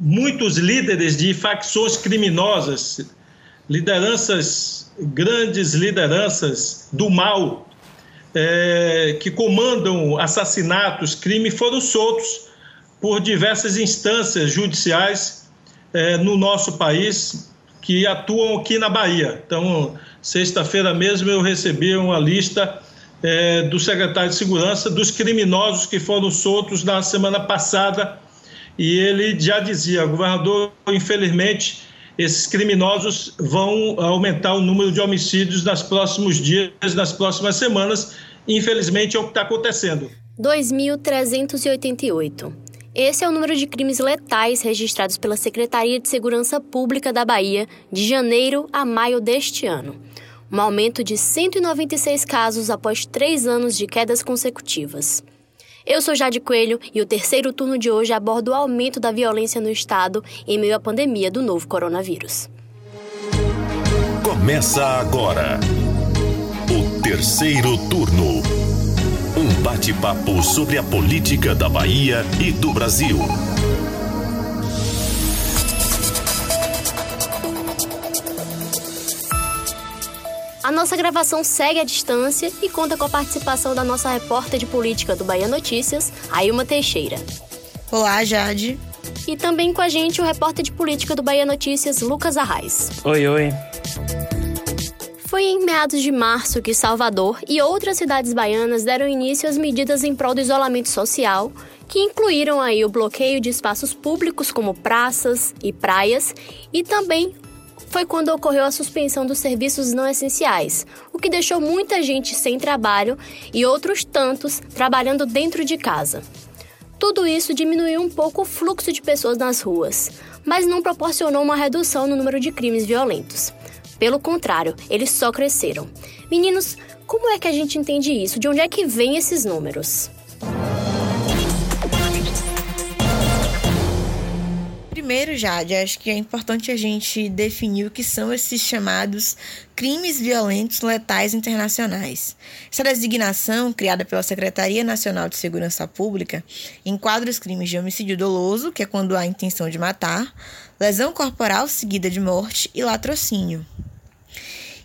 muitos líderes de facções criminosas, lideranças, grandes lideranças do mal, é, que comandam assassinatos, crime, foram soltos por diversas instâncias judiciais é, no nosso país que atuam aqui na Bahia. Então, sexta-feira mesmo eu recebi uma lista é, do secretário de Segurança dos criminosos que foram soltos na semana passada e ele já dizia, governador, infelizmente esses criminosos vão aumentar o número de homicídios nos próximos dias, nas próximas semanas. Infelizmente é o que está acontecendo. 2.388. Esse é o número de crimes letais registrados pela Secretaria de Segurança Pública da Bahia de janeiro a maio deste ano. Um aumento de 196 casos após três anos de quedas consecutivas. Eu sou Jade Coelho e o terceiro turno de hoje aborda o aumento da violência no estado em meio à pandemia do novo coronavírus. Começa agora o terceiro turno. Um bate-papo sobre a política da Bahia e do Brasil. A nossa gravação segue à distância e conta com a participação da nossa repórter de política do Bahia Notícias, Ailma Teixeira. Olá, Jade. E também com a gente o repórter de política do Bahia Notícias, Lucas Arraes. Oi, oi. Foi em meados de março que Salvador e outras cidades baianas deram início às medidas em prol do isolamento social, que incluíram aí o bloqueio de espaços públicos como praças e praias e também foi quando ocorreu a suspensão dos serviços não essenciais, o que deixou muita gente sem trabalho e outros tantos trabalhando dentro de casa. Tudo isso diminuiu um pouco o fluxo de pessoas nas ruas, mas não proporcionou uma redução no número de crimes violentos. Pelo contrário, eles só cresceram. Meninos, como é que a gente entende isso? De onde é que vem esses números? Primeiro, Jade, acho que é importante a gente definir o que são esses chamados crimes violentos letais internacionais. Essa designação, criada pela Secretaria Nacional de Segurança Pública, enquadra os crimes de homicídio doloso, que é quando há intenção de matar, lesão corporal seguida de morte e latrocínio.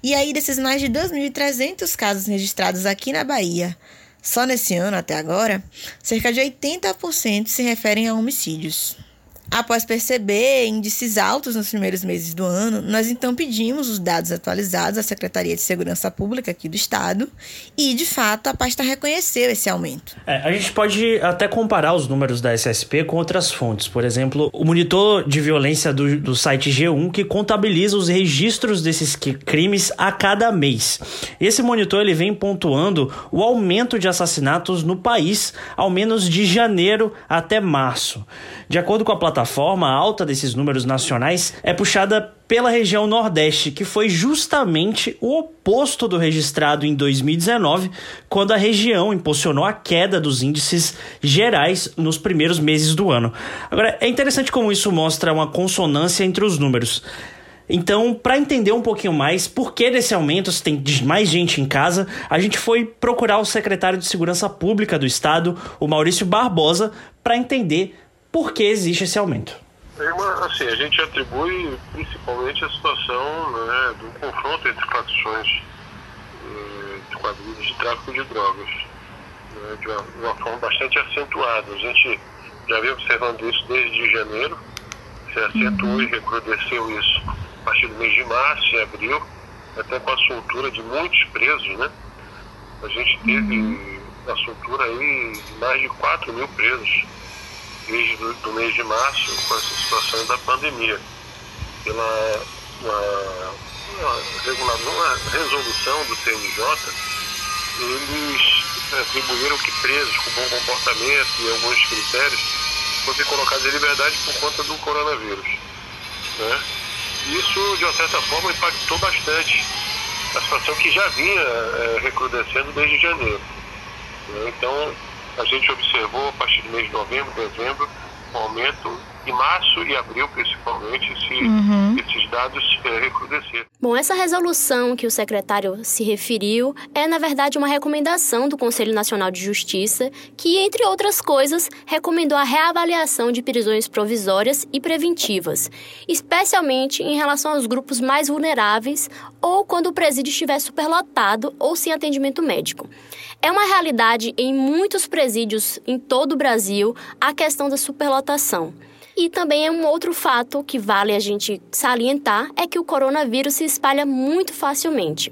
E aí, desses mais de 2.300 casos registrados aqui na Bahia, só nesse ano até agora, cerca de 80% se referem a homicídios. Após perceber índices altos nos primeiros meses do ano, nós então pedimos os dados atualizados à Secretaria de Segurança Pública aqui do Estado e, de fato, a pasta reconheceu esse aumento. É, a gente pode até comparar os números da SSP com outras fontes. Por exemplo, o monitor de violência do, do site G1 que contabiliza os registros desses crimes a cada mês. Esse monitor ele vem pontuando o aumento de assassinatos no país, ao menos de janeiro até março. De acordo com a plataforma, a alta desses números nacionais é puxada pela região Nordeste, que foi justamente o oposto do registrado em 2019, quando a região impulsionou a queda dos índices gerais nos primeiros meses do ano. Agora, é interessante como isso mostra uma consonância entre os números. Então, para entender um pouquinho mais por que desse aumento, se tem mais gente em casa, a gente foi procurar o secretário de Segurança Pública do Estado, o Maurício Barbosa, para entender por que existe esse aumento? Uma, assim, a gente atribui principalmente a situação né, do confronto entre facções eh, de quadrilhas de tráfico de drogas, né, de, uma, de, uma, forma bastante acentuada. A gente já vem observando isso desde janeiro, se acentuou e recrudesceu isso a partir do mês de março e abril, até com a soltura de muitos presos, né? A gente teve a soltura aí de mais de 4 mil presos desde do, mês de março com essa situação da pandemia. Pela uma, uma, uma resolução do CNJ, eles atribuíram que presos com bom comportamento e alguns critérios fossem colocados em liberdade por conta do coronavírus. Né? Isso, de uma certa forma, impactou bastante a situação que já vinha é, recrudescendo desde janeiro. Né? Então, a gente observou a partir do mês de novembro, dezembro, um aumento em março e abril, principalmente, se uhum. esses dados é, recrudescerem. Bom, essa resolução que o secretário se referiu é, na verdade, uma recomendação do Conselho Nacional de Justiça, que, entre outras coisas, recomendou a reavaliação de prisões provisórias e preventivas, especialmente em relação aos grupos mais vulneráveis ou quando o presídio estiver superlotado ou sem atendimento médico. É uma realidade em muitos presídios em todo o Brasil a questão da superlotação. E também é um outro fato que vale a gente salientar é que o coronavírus se espalha muito facilmente.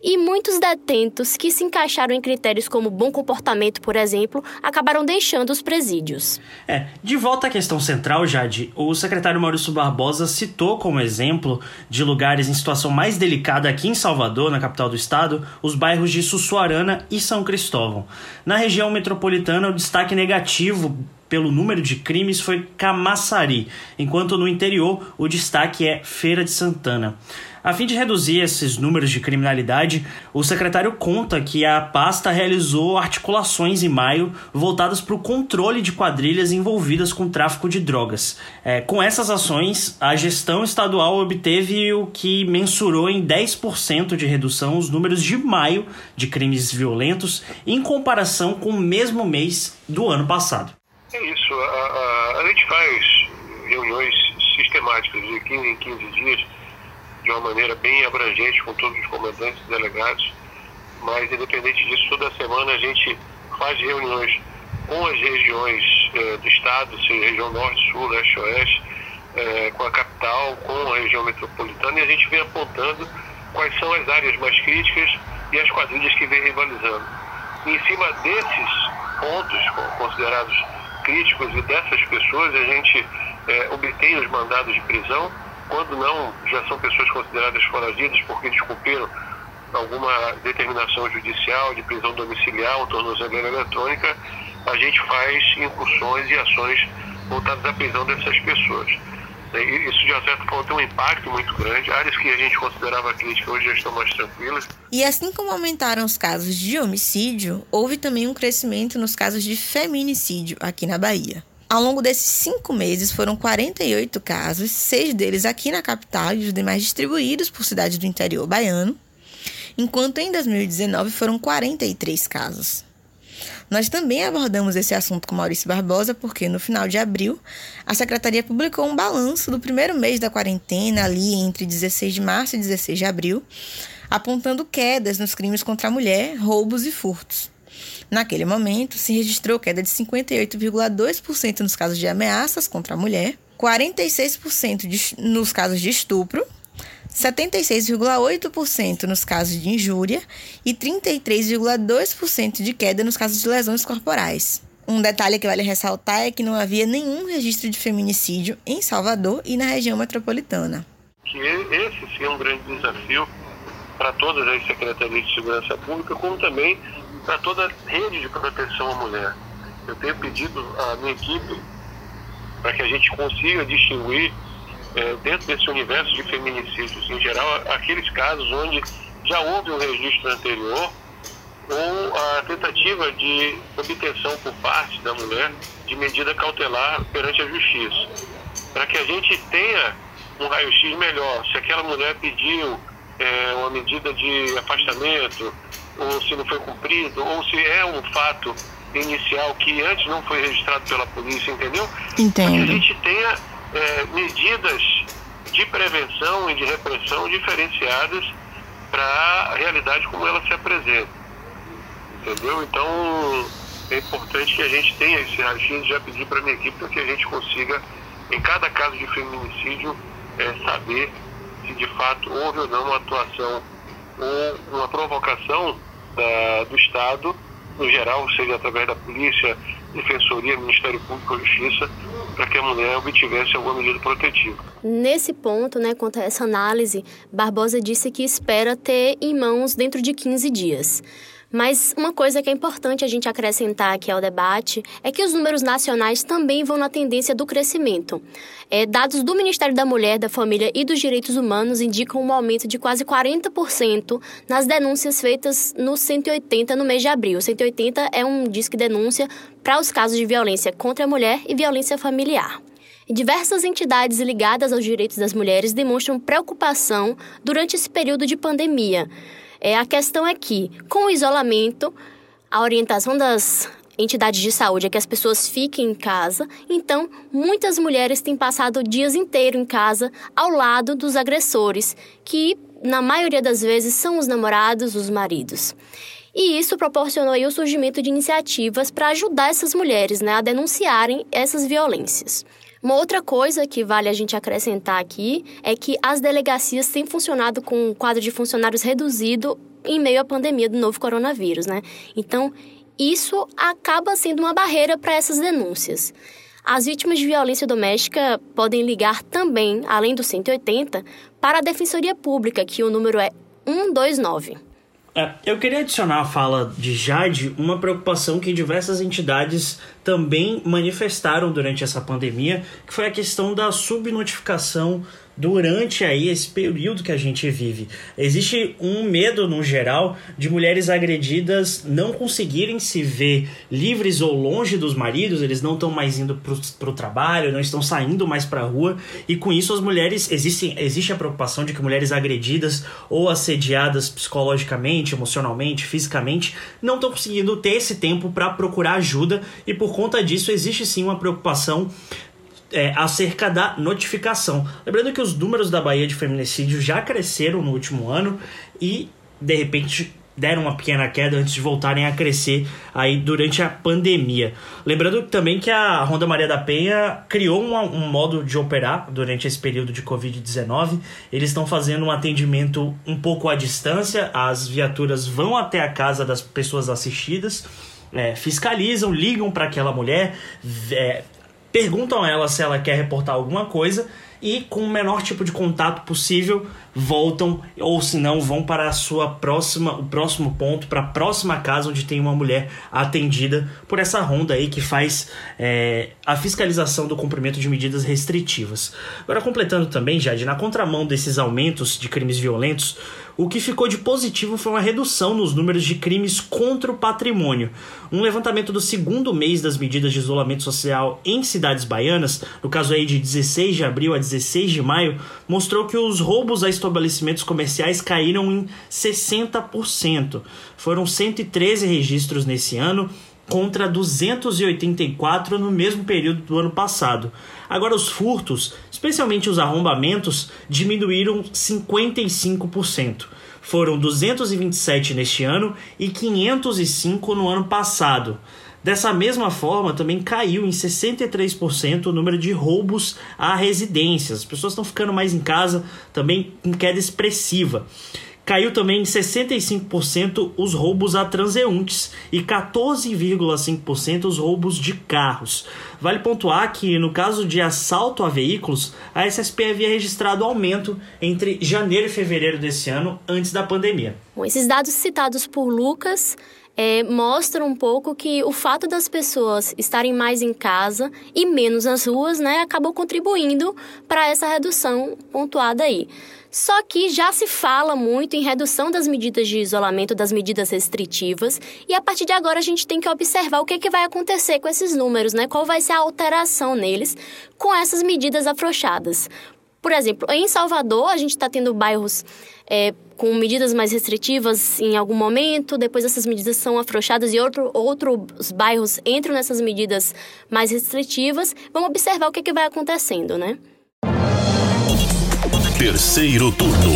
E muitos detentos que se encaixaram em critérios como bom comportamento, por exemplo, acabaram deixando os presídios. É, de volta à questão central, Jade, o secretário Maurício Barbosa citou como exemplo de lugares em situação mais delicada aqui em Salvador, na capital do estado, os bairros de Sussuarana e São Cristóvão. Na região metropolitana, o destaque negativo pelo número de crimes foi Camaçari, enquanto no interior o destaque é Feira de Santana. A fim de reduzir esses números de criminalidade, o secretário conta que a pasta realizou articulações em maio voltadas para o controle de quadrilhas envolvidas com tráfico de drogas. É, com essas ações, a gestão estadual obteve o que mensurou em 10% de redução os números de maio de crimes violentos em comparação com o mesmo mês do ano passado. É isso. A, a, a gente faz reuniões sistemáticas de 15 em 15 dias de uma maneira bem abrangente com todos os comandantes e delegados, mas independente disso, toda semana a gente faz reuniões com as regiões eh, do estado, seja região norte, sul, leste, oeste, eh, com a capital, com a região metropolitana, e a gente vem apontando quais são as áreas mais críticas e as quadrilhas que vêm rivalizando. E em cima desses pontos considerados críticos e dessas pessoas a gente é, obtém os mandados de prisão, quando não, já são pessoas consideradas foragidas porque descumpriram alguma determinação judicial de prisão domiciliar ou tornozeleira eletrônica, a gente faz incursões e ações voltadas à prisão dessas pessoas. Isso, de certa forma, tem um impacto muito grande. Áreas que a gente considerava críticas hoje já estão mais tranquilas. E assim como aumentaram os casos de homicídio, houve também um crescimento nos casos de feminicídio aqui na Bahia. Ao longo desses cinco meses, foram 48 casos, seis deles aqui na capital e os demais distribuídos por cidades do interior baiano, enquanto em 2019 foram 43 casos. Nós também abordamos esse assunto com Maurício Barbosa, porque no final de abril, a Secretaria publicou um balanço do primeiro mês da quarentena, ali entre 16 de março e 16 de abril, apontando quedas nos crimes contra a mulher, roubos e furtos. Naquele momento, se registrou queda de 58,2% nos casos de ameaças contra a mulher, 46% nos casos de estupro 76,8% nos casos de injúria e 33,2% de queda nos casos de lesões corporais. Um detalhe que vale ressaltar é que não havia nenhum registro de feminicídio em Salvador e na região metropolitana. Esse sim é um grande desafio para todas as secretarias de segurança pública, como também para toda a rede de proteção à mulher. Eu tenho pedido à minha equipe para que a gente consiga distinguir dentro desse universo de feminicídios, em geral, aqueles casos onde já houve um registro anterior ou a tentativa de obtenção por parte da mulher de medida cautelar perante a justiça. Para que a gente tenha um raio-x melhor, se aquela mulher pediu é, uma medida de afastamento, ou se não foi cumprido, ou se é um fato inicial que antes não foi registrado pela polícia, entendeu? Entendo. Para que a gente tenha é, medidas de prevenção e de repressão diferenciadas para a realidade como ela se apresenta. Entendeu? Então é importante que a gente tenha esse raio já pedi para minha equipe para que a gente consiga, em cada caso de feminicídio, é, saber se de fato houve ou não uma atuação ou uma provocação da, do Estado, no geral, seja através da polícia, defensoria, Ministério Público ou Justiça, para que a mulher obtivesse alguma medida protetiva. Nesse ponto, né, quanto a essa análise, Barbosa disse que espera ter em mãos dentro de 15 dias. Mas uma coisa que é importante a gente acrescentar aqui ao debate é que os números nacionais também vão na tendência do crescimento. É, dados do Ministério da Mulher, da Família e dos Direitos Humanos indicam um aumento de quase 40% nas denúncias feitas no 180 no mês de abril. O 180 é um disque denúncia para os casos de violência contra a mulher e violência familiar. Diversas entidades ligadas aos direitos das mulheres demonstram preocupação durante esse período de pandemia. É, a questão é que, com o isolamento, a orientação das entidades de saúde é que as pessoas fiquem em casa, então muitas mulheres têm passado dias inteiros em casa ao lado dos agressores, que na maioria das vezes são os namorados, os maridos. E isso proporcionou o surgimento de iniciativas para ajudar essas mulheres né, a denunciarem essas violências. Uma outra coisa que vale a gente acrescentar aqui é que as delegacias têm funcionado com um quadro de funcionários reduzido em meio à pandemia do novo coronavírus, né? Então, isso acaba sendo uma barreira para essas denúncias. As vítimas de violência doméstica podem ligar também, além do 180, para a Defensoria Pública, que o número é 129. É, eu queria adicionar à fala de Jade uma preocupação que diversas entidades também manifestaram durante essa pandemia, que foi a questão da subnotificação durante aí esse período que a gente vive. Existe um medo no geral de mulheres agredidas não conseguirem se ver livres ou longe dos maridos, eles não estão mais indo para o trabalho, não estão saindo mais para a rua, e com isso as mulheres existem existe a preocupação de que mulheres agredidas ou assediadas psicologicamente, emocionalmente, fisicamente não estão conseguindo ter esse tempo para procurar ajuda e por conta disso existe sim uma preocupação é, acerca da notificação. Lembrando que os números da Bahia de feminicídio já cresceram no último ano e, de repente, deram uma pequena queda antes de voltarem a crescer aí durante a pandemia. Lembrando também que a Ronda Maria da Penha criou um, um modo de operar durante esse período de Covid-19. Eles estão fazendo um atendimento um pouco à distância, as viaturas vão até a casa das pessoas assistidas. É, fiscalizam, ligam para aquela mulher, é, perguntam a ela se ela quer reportar alguma coisa e com o menor tipo de contato possível voltam ou se não vão para a sua próxima o próximo ponto para a próxima casa onde tem uma mulher atendida por essa ronda aí que faz é, a fiscalização do cumprimento de medidas restritivas. Agora completando também Jade na contramão desses aumentos de crimes violentos o que ficou de positivo foi uma redução nos números de crimes contra o patrimônio. Um levantamento do segundo mês das medidas de isolamento social em cidades baianas, no caso aí de 16 de abril a 16 de maio, mostrou que os roubos a estabelecimentos comerciais caíram em 60%. Foram 113 registros nesse ano, contra 284 no mesmo período do ano passado. Agora, os furtos, especialmente os arrombamentos, diminuíram 55%. Foram 227 neste ano e 505 no ano passado. Dessa mesma forma, também caiu em 63% o número de roubos a residências. As pessoas estão ficando mais em casa, também com queda expressiva. Caiu também em 65% os roubos a transeuntes e 14,5% os roubos de carros. Vale pontuar que, no caso de assalto a veículos, a SSP havia registrado aumento entre janeiro e fevereiro desse ano, antes da pandemia. Bom, esses dados citados por Lucas é, mostram um pouco que o fato das pessoas estarem mais em casa e menos nas ruas, né, acabou contribuindo para essa redução pontuada aí. Só que já se fala muito em redução das medidas de isolamento, das medidas restritivas, e a partir de agora a gente tem que observar o que, é que vai acontecer com esses números, né? Qual vai ser a alteração neles com essas medidas afrouxadas. Por exemplo, em Salvador, a gente está tendo bairros é, com medidas mais restritivas em algum momento, depois essas medidas são afrouxadas e outro, outros bairros entram nessas medidas mais restritivas. Vamos observar o que, é que vai acontecendo, né? Terceiro turno.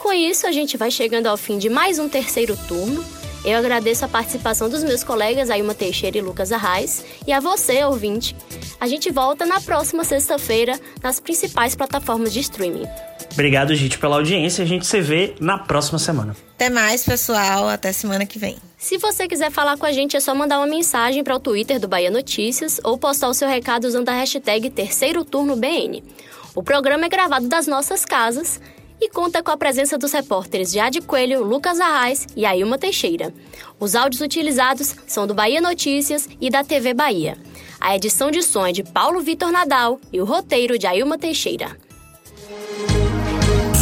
Com isso, a gente vai chegando ao fim de mais um terceiro turno. Eu agradeço a participação dos meus colegas Ailma Teixeira e Lucas Arraes e a você, ouvinte. A gente volta na próxima sexta-feira nas principais plataformas de streaming. Obrigado, gente, pela audiência. A gente se vê na próxima semana. Até mais, pessoal. Até semana que vem. Se você quiser falar com a gente, é só mandar uma mensagem para o Twitter do Bahia Notícias ou postar o seu recado usando a hashtag Terceiro Turno BN. O programa é gravado das nossas casas e conta com a presença dos repórteres Jade Coelho, Lucas Arraes e Ailma Teixeira. Os áudios utilizados são do Bahia Notícias e da TV Bahia. A edição de som é de Paulo Vitor Nadal e o roteiro de Ailma Teixeira.